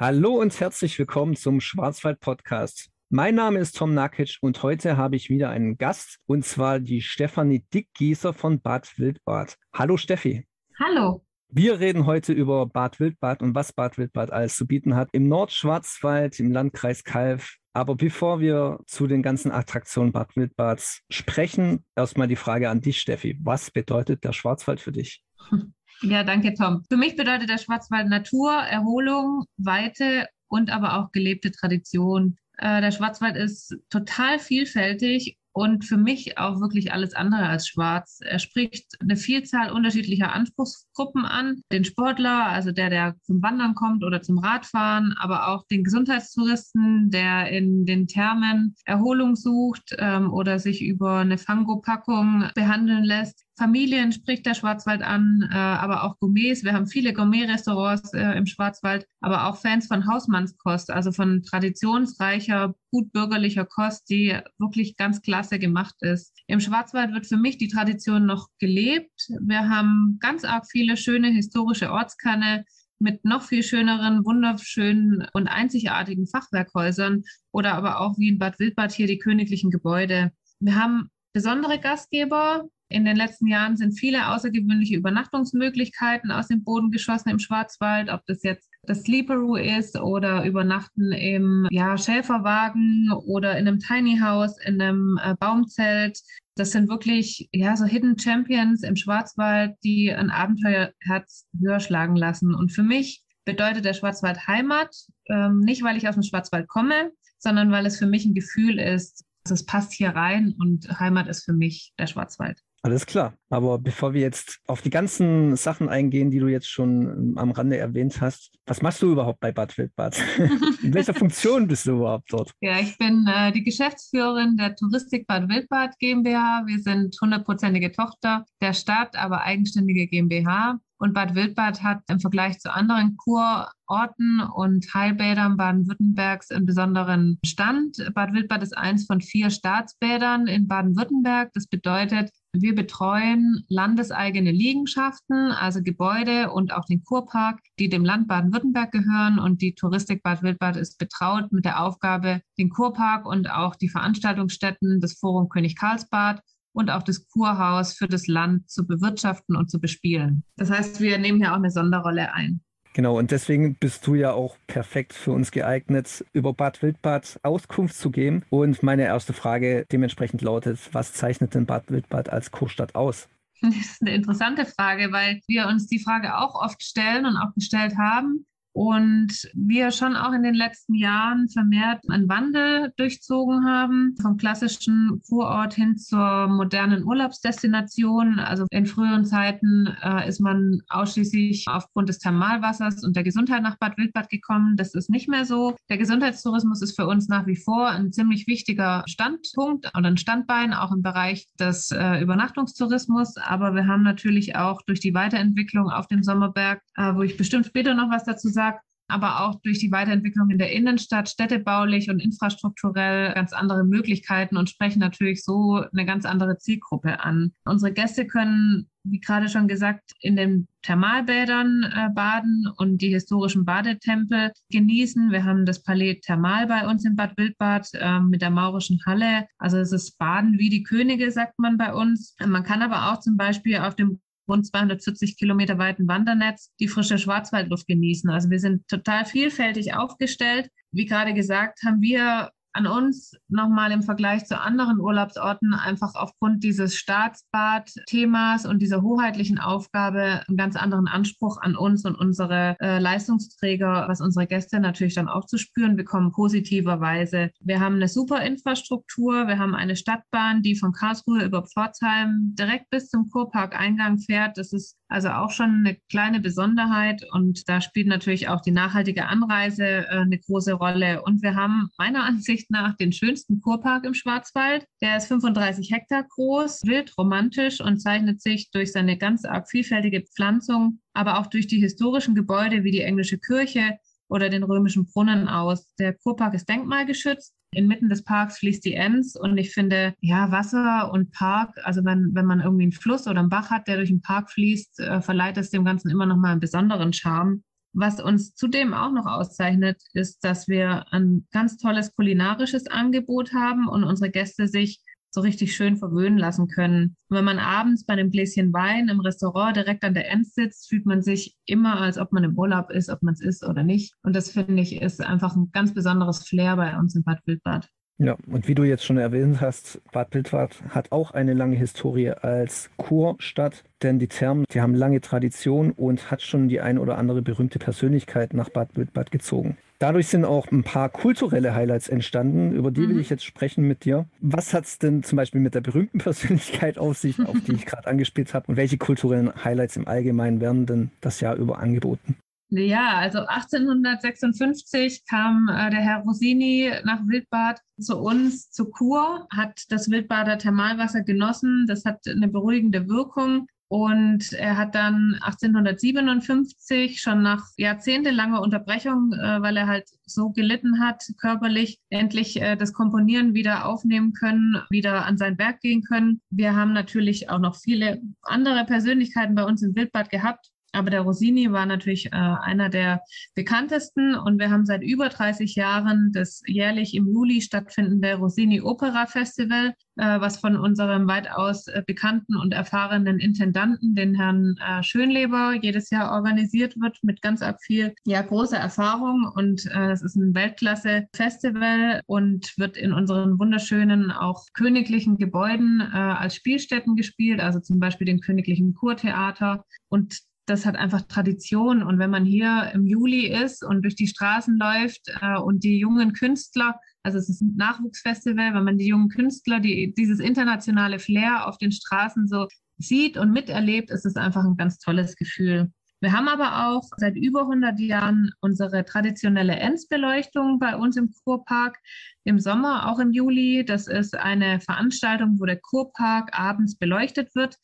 Hallo und herzlich willkommen zum Schwarzwald Podcast. Mein Name ist Tom Nakic und heute habe ich wieder einen Gast und zwar die Stefanie Dickgießer von Bad Wildbad. Hallo Steffi. Hallo. Wir reden heute über Bad Wildbad und was Bad Wildbad alles zu bieten hat im Nordschwarzwald, im Landkreis Kalf. Aber bevor wir zu den ganzen Attraktionen Bad Wildbads sprechen, erstmal die Frage an dich, Steffi. Was bedeutet der Schwarzwald für dich? Ja, danke, Tom. Für mich bedeutet der Schwarzwald Natur, Erholung, Weite und aber auch gelebte Tradition. Äh, der Schwarzwald ist total vielfältig und für mich auch wirklich alles andere als schwarz. Er spricht eine Vielzahl unterschiedlicher Anspruchsgruppen an. Den Sportler, also der, der zum Wandern kommt oder zum Radfahren, aber auch den Gesundheitstouristen, der in den Thermen Erholung sucht ähm, oder sich über eine Fangopackung behandeln lässt. Familien spricht der Schwarzwald an, äh, aber auch Gourmets. Wir haben viele Gourmet-Restaurants äh, im Schwarzwald, aber auch Fans von Hausmannskost, also von traditionsreicher, gut bürgerlicher Kost, die wirklich ganz klasse gemacht ist. Im Schwarzwald wird für mich die Tradition noch gelebt. Wir haben ganz arg viele schöne historische Ortskerne mit noch viel schöneren, wunderschönen und einzigartigen Fachwerkhäusern oder aber auch wie in Bad Wildbad hier die königlichen Gebäude. Wir haben besondere Gastgeber, in den letzten Jahren sind viele außergewöhnliche Übernachtungsmöglichkeiten aus dem Boden geschossen im Schwarzwald, ob das jetzt das Sleeperoo ist oder übernachten im ja, Schäferwagen oder in einem Tiny House, in einem äh, Baumzelt. Das sind wirklich ja so Hidden Champions im Schwarzwald, die ein Abenteuerherz höher schlagen lassen. Und für mich bedeutet der Schwarzwald Heimat, ähm, nicht weil ich aus dem Schwarzwald komme, sondern weil es für mich ein Gefühl ist, es passt hier rein und Heimat ist für mich der Schwarzwald. Alles klar. Aber bevor wir jetzt auf die ganzen Sachen eingehen, die du jetzt schon ähm, am Rande erwähnt hast, was machst du überhaupt bei Bad Wildbad? In welcher Funktion bist du überhaupt dort? Ja, ich bin äh, die Geschäftsführerin der Touristik Bad Wildbad GmbH. Wir sind hundertprozentige Tochter der Stadt, aber eigenständige GmbH. Und Bad Wildbad hat im Vergleich zu anderen Kurorten und Heilbädern Baden-Württembergs einen besonderen Stand. Bad Wildbad ist eins von vier Staatsbädern in Baden-Württemberg. Das bedeutet, wir betreuen landeseigene Liegenschaften, also Gebäude und auch den Kurpark, die dem Land Baden-Württemberg gehören. Und die Touristik Bad Wildbad ist betraut mit der Aufgabe, den Kurpark und auch die Veranstaltungsstätten des Forum König Karlsbad und auch das Kurhaus für das Land zu bewirtschaften und zu bespielen. Das heißt, wir nehmen hier auch eine Sonderrolle ein. Genau, und deswegen bist du ja auch perfekt für uns geeignet, über Bad Wildbad Auskunft zu geben. Und meine erste Frage dementsprechend lautet, was zeichnet denn Bad Wildbad als Kurstadt aus? Das ist eine interessante Frage, weil wir uns die Frage auch oft stellen und auch gestellt haben und wir schon auch in den letzten Jahren vermehrt einen Wandel durchzogen haben, vom klassischen Kurort hin zur modernen Urlaubsdestination. Also in früheren Zeiten äh, ist man ausschließlich aufgrund des Thermalwassers und der Gesundheit nach Bad Wildbad gekommen. Das ist nicht mehr so. Der Gesundheitstourismus ist für uns nach wie vor ein ziemlich wichtiger Standpunkt oder ein Standbein, auch im Bereich des äh, Übernachtungstourismus. Aber wir haben natürlich auch durch die Weiterentwicklung auf dem Sommerberg, äh, wo ich bestimmt später noch was dazu sage, aber auch durch die Weiterentwicklung in der Innenstadt, städtebaulich und infrastrukturell ganz andere Möglichkeiten und sprechen natürlich so eine ganz andere Zielgruppe an. Unsere Gäste können, wie gerade schon gesagt, in den Thermalbädern äh, baden und die historischen Badetempel genießen. Wir haben das Palais Thermal bei uns in Bad Wildbad äh, mit der maurischen Halle. Also es ist Baden wie die Könige, sagt man bei uns. Man kann aber auch zum Beispiel auf dem rund 240 Kilometer weiten Wandernetz die frische Schwarzwaldluft genießen. Also wir sind total vielfältig aufgestellt. Wie gerade gesagt, haben wir an uns nochmal im Vergleich zu anderen Urlaubsorten einfach aufgrund dieses Staatsbad-Themas und dieser hoheitlichen Aufgabe einen ganz anderen Anspruch an uns und unsere äh, Leistungsträger, was unsere Gäste natürlich dann auch zu spüren bekommen, positiverweise. Wir haben eine super Infrastruktur, wir haben eine Stadtbahn, die von Karlsruhe über Pforzheim direkt bis zum Kurpark-Eingang fährt. Das ist also auch schon eine kleine Besonderheit und da spielt natürlich auch die nachhaltige Anreise äh, eine große Rolle. Und wir haben meiner Ansicht nach den schönsten Kurpark im Schwarzwald. Der ist 35 Hektar groß, wild, romantisch und zeichnet sich durch seine ganz arg vielfältige Pflanzung, aber auch durch die historischen Gebäude wie die englische Kirche oder den römischen Brunnen aus. Der Kurpark ist denkmalgeschützt. Inmitten des Parks fließt die Enz und ich finde, ja, Wasser und Park, also wenn, wenn man irgendwie einen Fluss oder einen Bach hat, der durch den Park fließt, äh, verleiht es dem Ganzen immer noch mal einen besonderen Charme. Was uns zudem auch noch auszeichnet, ist, dass wir ein ganz tolles kulinarisches Angebot haben und unsere Gäste sich so richtig schön verwöhnen lassen können. Und wenn man abends bei einem Gläschen Wein im Restaurant direkt an der End sitzt, fühlt man sich immer, als ob man im Urlaub ist, ob man es ist oder nicht. Und das finde ich ist einfach ein ganz besonderes Flair bei uns in Bad Wildbad. Ja, und wie du jetzt schon erwähnt hast, Bad Wildbad hat auch eine lange Historie als Kurstadt, denn die Thermen, die haben lange Tradition und hat schon die ein oder andere berühmte Persönlichkeit nach Bad Wildbad gezogen. Dadurch sind auch ein paar kulturelle Highlights entstanden, über die mhm. will ich jetzt sprechen mit dir. Was hat es denn zum Beispiel mit der berühmten Persönlichkeit auf sich, auf die ich gerade angespielt habe? Und welche kulturellen Highlights im Allgemeinen werden denn das Jahr über angeboten? Ja, also 1856 kam äh, der Herr Rossini nach Wildbad zu uns zur Kur, hat das Wildbader Thermalwasser genossen. Das hat eine beruhigende Wirkung. Und er hat dann 1857 schon nach jahrzehntelanger Unterbrechung, äh, weil er halt so gelitten hat körperlich, endlich äh, das Komponieren wieder aufnehmen können, wieder an sein Werk gehen können. Wir haben natürlich auch noch viele andere Persönlichkeiten bei uns im Wildbad gehabt. Aber der Rossini war natürlich äh, einer der bekanntesten und wir haben seit über 30 Jahren das jährlich im Juli stattfindende Rossini Opera Festival, äh, was von unserem weitaus äh, bekannten und erfahrenen Intendanten, den Herrn äh, Schönleber, jedes Jahr organisiert wird mit ganz ab viel ja, großer Erfahrung. Und äh, es ist ein Weltklasse-Festival und wird in unseren wunderschönen, auch königlichen Gebäuden äh, als Spielstätten gespielt, also zum Beispiel dem Königlichen Kurtheater. Und das hat einfach Tradition. Und wenn man hier im Juli ist und durch die Straßen läuft äh, und die jungen Künstler, also es ist ein Nachwuchsfestival, wenn man die jungen Künstler, die, dieses internationale Flair auf den Straßen so sieht und miterlebt, ist es einfach ein ganz tolles Gefühl. Wir haben aber auch seit über 100 Jahren unsere traditionelle Endsbeleuchtung bei uns im Kurpark im Sommer, auch im Juli. Das ist eine Veranstaltung, wo der Kurpark abends beleuchtet wird.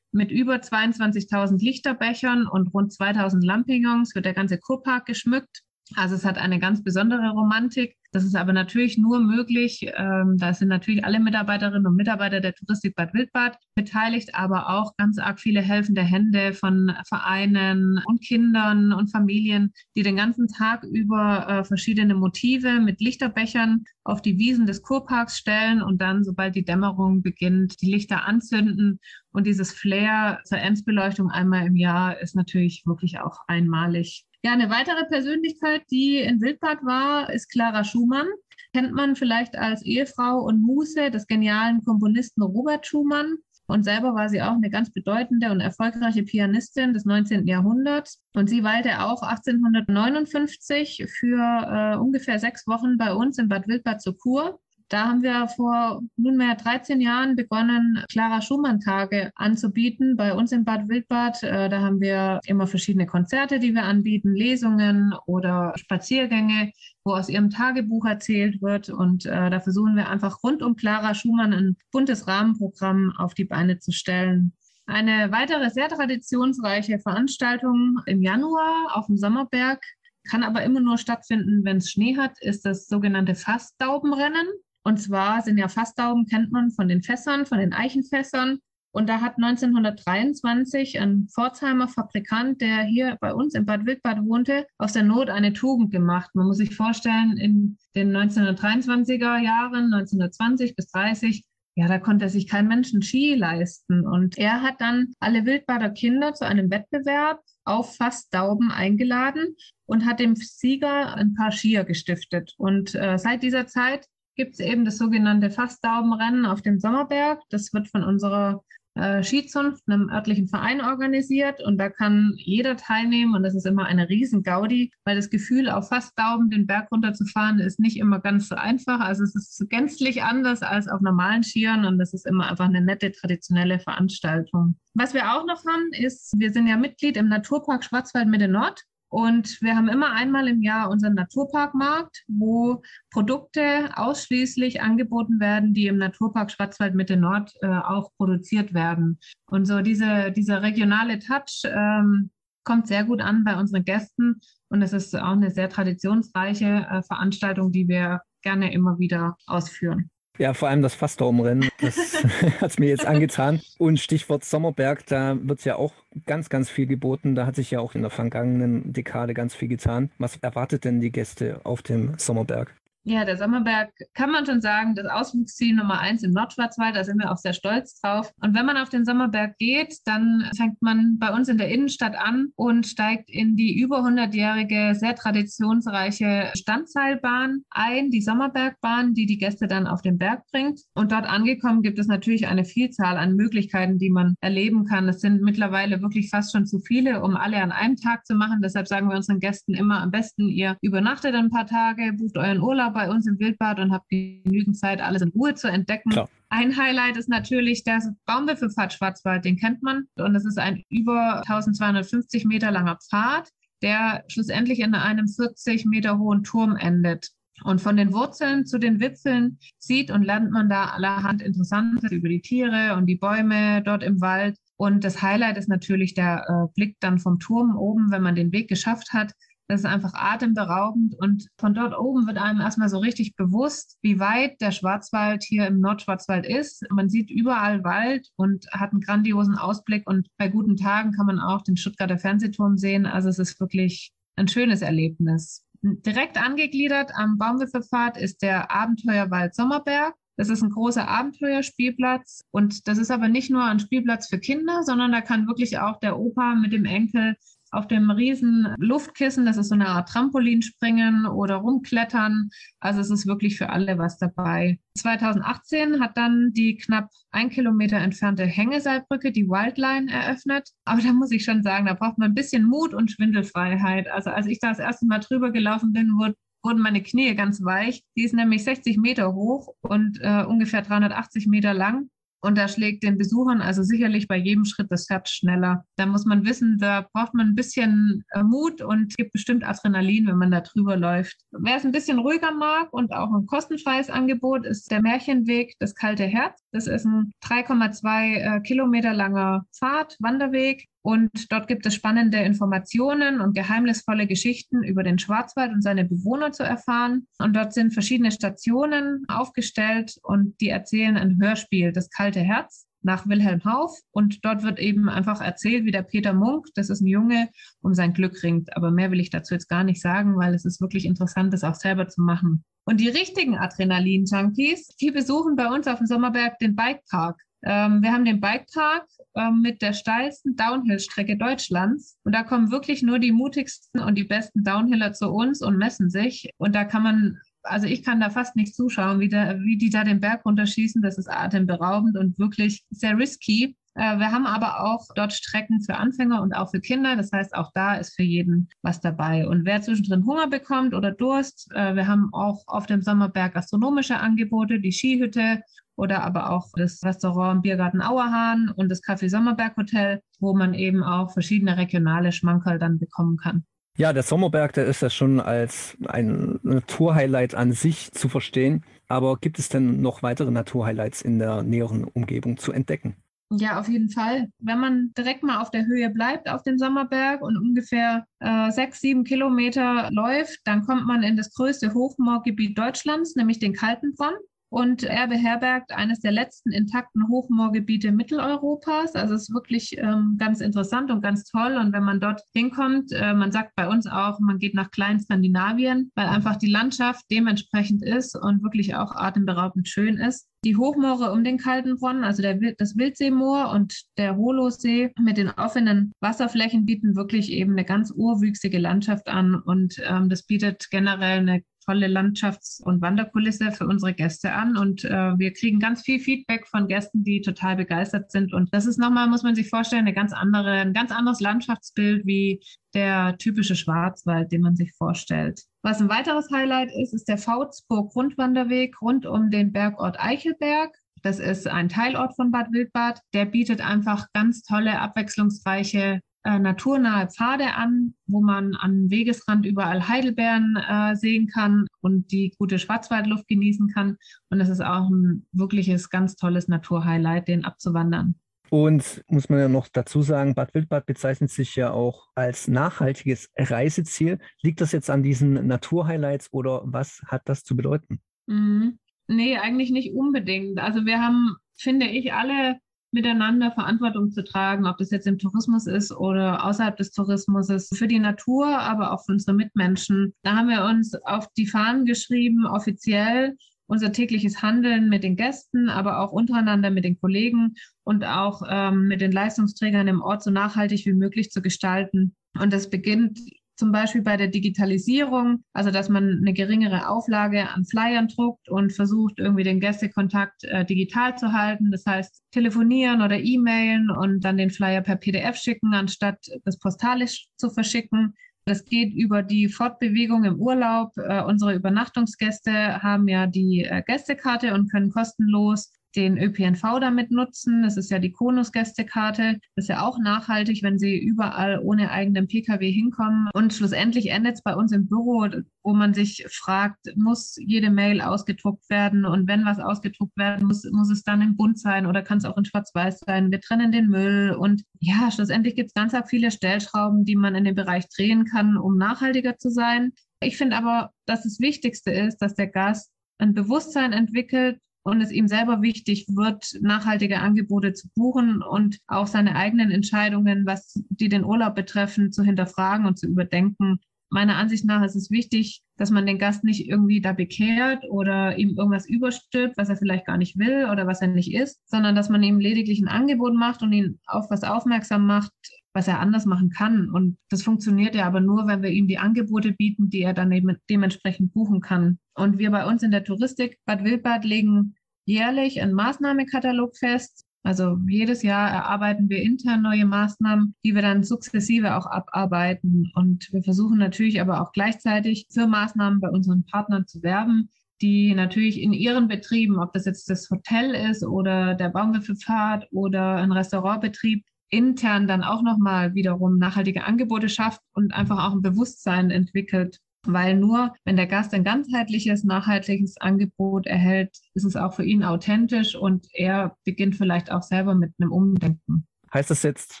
Mit über 22.000 Lichterbechern und rund 2.000 Lampignons wird der ganze Kurpark geschmückt. Also es hat eine ganz besondere Romantik. Das ist aber natürlich nur möglich, ähm, da sind natürlich alle Mitarbeiterinnen und Mitarbeiter der Touristik Bad Wildbad beteiligt, aber auch ganz arg viele helfende Hände von Vereinen und Kindern und Familien, die den ganzen Tag über äh, verschiedene Motive mit Lichterbechern auf die Wiesen des Kurparks stellen und dann, sobald die Dämmerung beginnt, die Lichter anzünden. Und dieses Flair zur Endsbeleuchtung einmal im Jahr ist natürlich wirklich auch einmalig. Ja, eine weitere Persönlichkeit, die in Wildbad war, ist Clara Schumann. Kennt man vielleicht als Ehefrau und Muse des genialen Komponisten Robert Schumann. Und selber war sie auch eine ganz bedeutende und erfolgreiche Pianistin des 19. Jahrhunderts. Und sie weilte auch 1859 für äh, ungefähr sechs Wochen bei uns in Bad Wildbad zur Kur. Da haben wir vor nunmehr 13 Jahren begonnen, Clara Schumann-Tage anzubieten bei uns im Bad Wildbad. Äh, da haben wir immer verschiedene Konzerte, die wir anbieten, Lesungen oder Spaziergänge, wo aus ihrem Tagebuch erzählt wird. Und äh, da versuchen wir einfach rund um Clara Schumann ein buntes Rahmenprogramm auf die Beine zu stellen. Eine weitere sehr traditionsreiche Veranstaltung im Januar auf dem Sommerberg kann aber immer nur stattfinden, wenn es Schnee hat, ist das sogenannte Fassdaubenrennen. Und zwar sind ja Fassdauben, kennt man von den Fässern, von den Eichenfässern. Und da hat 1923 ein Pforzheimer Fabrikant, der hier bei uns in Bad Wildbad wohnte, aus der Not eine Tugend gemacht. Man muss sich vorstellen, in den 1923er Jahren, 1920 bis 30, ja, da konnte sich kein Mensch einen Ski leisten. Und er hat dann alle Wildbader Kinder zu einem Wettbewerb auf Fassdauben eingeladen und hat dem Sieger ein paar Skier gestiftet. Und äh, seit dieser Zeit gibt es eben das sogenannte Fassdaubenrennen auf dem Sommerberg. Das wird von unserer äh, Skizunft, einem örtlichen Verein organisiert und da kann jeder teilnehmen und das ist immer eine Riesengaudi, weil das Gefühl, auf Fassdauben den Berg runterzufahren, ist nicht immer ganz so einfach. Also es ist gänzlich anders als auf normalen Skiern und das ist immer einfach eine nette traditionelle Veranstaltung. Was wir auch noch haben, ist, wir sind ja Mitglied im Naturpark Schwarzwald Mitte Nord. Und wir haben immer einmal im Jahr unseren Naturparkmarkt, wo Produkte ausschließlich angeboten werden, die im Naturpark Schwarzwald Mitte Nord äh, auch produziert werden. Und so diese, dieser regionale Touch ähm, kommt sehr gut an bei unseren Gästen. Und es ist auch eine sehr traditionsreiche äh, Veranstaltung, die wir gerne immer wieder ausführen. Ja, vor allem das Fasstormrennen, das hat es mir jetzt angetan. Und Stichwort Sommerberg, da wird ja auch ganz, ganz viel geboten. Da hat sich ja auch in der vergangenen Dekade ganz viel getan. Was erwartet denn die Gäste auf dem Sommerberg? Ja, der Sommerberg kann man schon sagen, das Ausflugsziel Nummer eins im Nordschwarzwald, da sind wir auch sehr stolz drauf. Und wenn man auf den Sommerberg geht, dann fängt man bei uns in der Innenstadt an und steigt in die über 100-jährige, sehr traditionsreiche Standseilbahn ein, die Sommerbergbahn, die die Gäste dann auf den Berg bringt. Und dort angekommen gibt es natürlich eine Vielzahl an Möglichkeiten, die man erleben kann. Es sind mittlerweile wirklich fast schon zu viele, um alle an einem Tag zu machen. Deshalb sagen wir unseren Gästen immer am besten, ihr übernachtet ein paar Tage, bucht euren Urlaub bei uns im Wildbad und habt genügend Zeit, alles in Ruhe zu entdecken. Klar. Ein Highlight ist natürlich der Baumwipfelpfad Schwarzwald, den kennt man. Und das ist ein über 1250 Meter langer Pfad, der schlussendlich in einem 40 Meter hohen Turm endet. Und von den Wurzeln zu den Wipfeln sieht und lernt man da allerhand Interessantes über die Tiere und die Bäume dort im Wald. Und das Highlight ist natürlich der äh, Blick dann vom Turm oben, wenn man den Weg geschafft hat, das ist einfach atemberaubend und von dort oben wird einem erstmal so richtig bewusst, wie weit der Schwarzwald hier im Nordschwarzwald ist. Man sieht überall Wald und hat einen grandiosen Ausblick und bei guten Tagen kann man auch den Stuttgarter Fernsehturm sehen. Also es ist wirklich ein schönes Erlebnis. Direkt angegliedert am Baumwipfelpfad ist der Abenteuerwald Sommerberg. Das ist ein großer Abenteuerspielplatz und das ist aber nicht nur ein Spielplatz für Kinder, sondern da kann wirklich auch der Opa mit dem Enkel auf dem riesen Luftkissen, das ist so eine Art Trampolin springen oder rumklettern. Also es ist wirklich für alle was dabei. 2018 hat dann die knapp ein Kilometer entfernte Hängeseilbrücke, die Wildline, eröffnet. Aber da muss ich schon sagen, da braucht man ein bisschen Mut und Schwindelfreiheit. Also als ich da das erste Mal drüber gelaufen bin, wurde wurden meine Knie ganz weich. Die ist nämlich 60 Meter hoch und äh, ungefähr 380 Meter lang. Und da schlägt den Besuchern also sicherlich bei jedem Schritt das Herz schneller. Da muss man wissen, da braucht man ein bisschen äh, Mut und gibt bestimmt Adrenalin, wenn man da drüber läuft. Wer es ein bisschen ruhiger mag und auch ein kostenfreies Angebot ist der Märchenweg, das kalte Herz. Das ist ein 3,2 äh, Kilometer langer Pfad, Wanderweg und dort gibt es spannende Informationen und geheimnisvolle Geschichten über den Schwarzwald und seine Bewohner zu erfahren. Und dort sind verschiedene Stationen aufgestellt und die erzählen ein Hörspiel, das kalte Herz nach Wilhelm Hauff. Und dort wird eben einfach erzählt, wie der Peter Munk, das ist ein Junge, um sein Glück ringt. Aber mehr will ich dazu jetzt gar nicht sagen, weil es ist wirklich interessant, das auch selber zu machen. Und die richtigen Adrenalin-Junkies, die besuchen bei uns auf dem Sommerberg den Bikepark. Ähm, wir haben den Bikepark ähm, mit der steilsten Downhill-Strecke Deutschlands. Und da kommen wirklich nur die mutigsten und die besten Downhiller zu uns und messen sich. Und da kann man, also ich kann da fast nicht zuschauen, wie, da, wie die da den Berg runterschießen. Das ist atemberaubend und wirklich sehr risky. Äh, wir haben aber auch dort Strecken für Anfänger und auch für Kinder. Das heißt, auch da ist für jeden was dabei. Und wer zwischendrin Hunger bekommt oder Durst, äh, wir haben auch auf dem Sommerberg gastronomische Angebote, die Skihütte oder aber auch das Restaurant Biergarten Auerhahn und das Café Sommerberg Hotel, wo man eben auch verschiedene regionale Schmankerl dann bekommen kann. Ja, der Sommerberg, der ist ja schon als ein Naturhighlight an sich zu verstehen. Aber gibt es denn noch weitere Naturhighlights in der näheren Umgebung zu entdecken? Ja, auf jeden Fall. Wenn man direkt mal auf der Höhe bleibt, auf dem Sommerberg und ungefähr äh, sechs, sieben Kilometer läuft, dann kommt man in das größte Hochmoorgebiet Deutschlands, nämlich den Kaltenbronn. Und er beherbergt eines der letzten intakten Hochmoorgebiete Mitteleuropas. Also es ist wirklich ähm, ganz interessant und ganz toll. Und wenn man dort hinkommt, äh, man sagt bei uns auch, man geht nach Kleinskandinavien, weil einfach die Landschaft dementsprechend ist und wirklich auch atemberaubend schön ist. Die Hochmoore um den Kaltenbronn, also der, das Wildseemoor und der Holosee mit den offenen Wasserflächen bieten wirklich eben eine ganz urwüchsige Landschaft an und ähm, das bietet generell eine tolle Landschafts- und Wanderkulisse für unsere Gäste an. Und äh, wir kriegen ganz viel Feedback von Gästen, die total begeistert sind. Und das ist nochmal, muss man sich vorstellen, eine ganz andere, ein ganz anderes Landschaftsbild wie der typische Schwarzwald, den man sich vorstellt. Was ein weiteres Highlight ist, ist der Fautsburg Grundwanderweg rund um den Bergort Eichelberg. Das ist ein Teilort von Bad Wildbad. Der bietet einfach ganz tolle, abwechslungsreiche äh, naturnahe Pfade an, wo man am Wegesrand überall Heidelbeeren äh, sehen kann und die gute Schwarzwaldluft genießen kann. Und es ist auch ein wirkliches, ganz tolles Naturhighlight, den abzuwandern. Und muss man ja noch dazu sagen, Bad Wildbad bezeichnet sich ja auch als nachhaltiges Reiseziel. Liegt das jetzt an diesen Naturhighlights oder was hat das zu bedeuten? Mhm. Nee, eigentlich nicht unbedingt. Also wir haben, finde ich, alle miteinander Verantwortung zu tragen, ob das jetzt im Tourismus ist oder außerhalb des Tourismus ist, für die Natur, aber auch für unsere Mitmenschen. Da haben wir uns auf die Fahnen geschrieben, offiziell unser tägliches Handeln mit den Gästen, aber auch untereinander mit den Kollegen und auch ähm, mit den Leistungsträgern im Ort so nachhaltig wie möglich zu gestalten. Und das beginnt zum Beispiel bei der Digitalisierung, also dass man eine geringere Auflage an Flyern druckt und versucht, irgendwie den Gästekontakt äh, digital zu halten. Das heißt, telefonieren oder E-Mailen und dann den Flyer per PDF schicken, anstatt das postalisch zu verschicken. Das geht über die Fortbewegung im Urlaub. Äh, unsere Übernachtungsgäste haben ja die äh, Gästekarte und können kostenlos den ÖPNV damit nutzen. Das ist ja die Konus-Gästekarte. Das ist ja auch nachhaltig, wenn sie überall ohne eigenen Pkw hinkommen. Und schlussendlich endet es bei uns im Büro, wo man sich fragt, muss jede Mail ausgedruckt werden? Und wenn was ausgedruckt werden muss, muss es dann im Bunt sein oder kann es auch in Schwarz-Weiß sein? Wir trennen den Müll. Und ja, schlussendlich gibt es ganz viele Stellschrauben, die man in dem Bereich drehen kann, um nachhaltiger zu sein. Ich finde aber, dass das Wichtigste ist, dass der Gast ein Bewusstsein entwickelt, und es ihm selber wichtig wird, nachhaltige Angebote zu buchen und auch seine eigenen Entscheidungen, was die den Urlaub betreffen, zu hinterfragen und zu überdenken. Meiner Ansicht nach ist es wichtig, dass man den Gast nicht irgendwie da bekehrt oder ihm irgendwas überstülpt, was er vielleicht gar nicht will oder was er nicht ist, sondern dass man ihm lediglich ein Angebot macht und ihn auf was aufmerksam macht, was er anders machen kann. Und das funktioniert ja aber nur, wenn wir ihm die Angebote bieten, die er dann eben dementsprechend buchen kann. Und wir bei uns in der Touristik Bad Wildbad legen jährlich einen Maßnahmekatalog fest. Also jedes Jahr erarbeiten wir intern neue Maßnahmen, die wir dann sukzessive auch abarbeiten. Und wir versuchen natürlich aber auch gleichzeitig für Maßnahmen bei unseren Partnern zu werben, die natürlich in ihren Betrieben, ob das jetzt das Hotel ist oder der Baumwipfelpfad oder ein Restaurantbetrieb, intern dann auch nochmal wiederum nachhaltige Angebote schafft und einfach auch ein Bewusstsein entwickelt. Weil nur, wenn der Gast ein ganzheitliches, nachhaltiges Angebot erhält, ist es auch für ihn authentisch und er beginnt vielleicht auch selber mit einem Umdenken. Heißt das jetzt,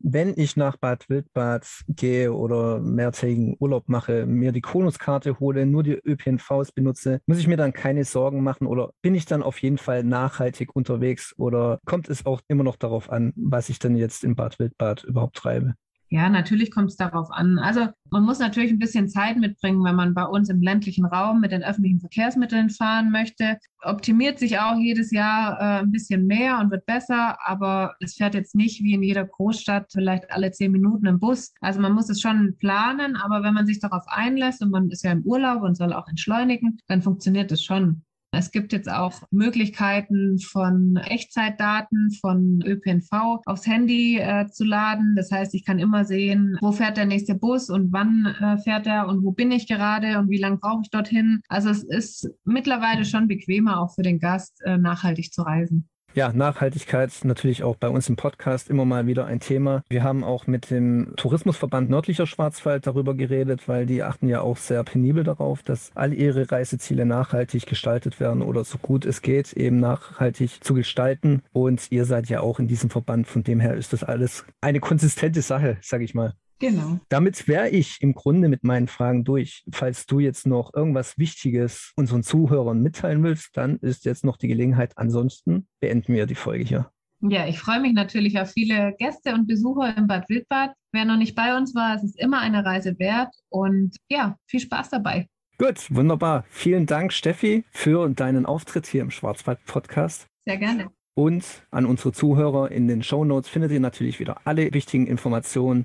wenn ich nach Bad Wildbad gehe oder mehrtägigen Urlaub mache, mir die Konuskarte hole, nur die ÖPNVs benutze, muss ich mir dann keine Sorgen machen oder bin ich dann auf jeden Fall nachhaltig unterwegs oder kommt es auch immer noch darauf an, was ich dann jetzt in Bad Wildbad überhaupt treibe? Ja, natürlich kommt es darauf an. Also man muss natürlich ein bisschen Zeit mitbringen, wenn man bei uns im ländlichen Raum mit den öffentlichen Verkehrsmitteln fahren möchte. Optimiert sich auch jedes Jahr äh, ein bisschen mehr und wird besser, aber es fährt jetzt nicht wie in jeder Großstadt vielleicht alle zehn Minuten im Bus. Also man muss es schon planen, aber wenn man sich darauf einlässt und man ist ja im Urlaub und soll auch entschleunigen, dann funktioniert es schon. Es gibt jetzt auch Möglichkeiten von Echtzeitdaten von ÖPNV aufs Handy äh, zu laden. Das heißt, ich kann immer sehen, wo fährt der nächste Bus und wann äh, fährt er und wo bin ich gerade und wie lange brauche ich dorthin. Also es ist mittlerweile schon bequemer auch für den Gast, äh, nachhaltig zu reisen. Ja, Nachhaltigkeit natürlich auch bei uns im Podcast immer mal wieder ein Thema. Wir haben auch mit dem Tourismusverband Nördlicher Schwarzwald darüber geredet, weil die achten ja auch sehr penibel darauf, dass all ihre Reiseziele nachhaltig gestaltet werden oder so gut es geht, eben nachhaltig zu gestalten. Und ihr seid ja auch in diesem Verband, von dem her ist das alles eine konsistente Sache, sage ich mal. Genau. Damit wäre ich im Grunde mit meinen Fragen durch. Falls du jetzt noch irgendwas Wichtiges unseren Zuhörern mitteilen willst, dann ist jetzt noch die Gelegenheit. Ansonsten beenden wir die Folge hier. Ja, ich freue mich natürlich auf viele Gäste und Besucher im Bad Wildbad. Wer noch nicht bei uns war, es ist immer eine Reise wert und ja, viel Spaß dabei. Gut, wunderbar. Vielen Dank, Steffi, für deinen Auftritt hier im Schwarzwald-Podcast. Sehr gerne. Und an unsere Zuhörer in den Show Notes findet ihr natürlich wieder alle wichtigen Informationen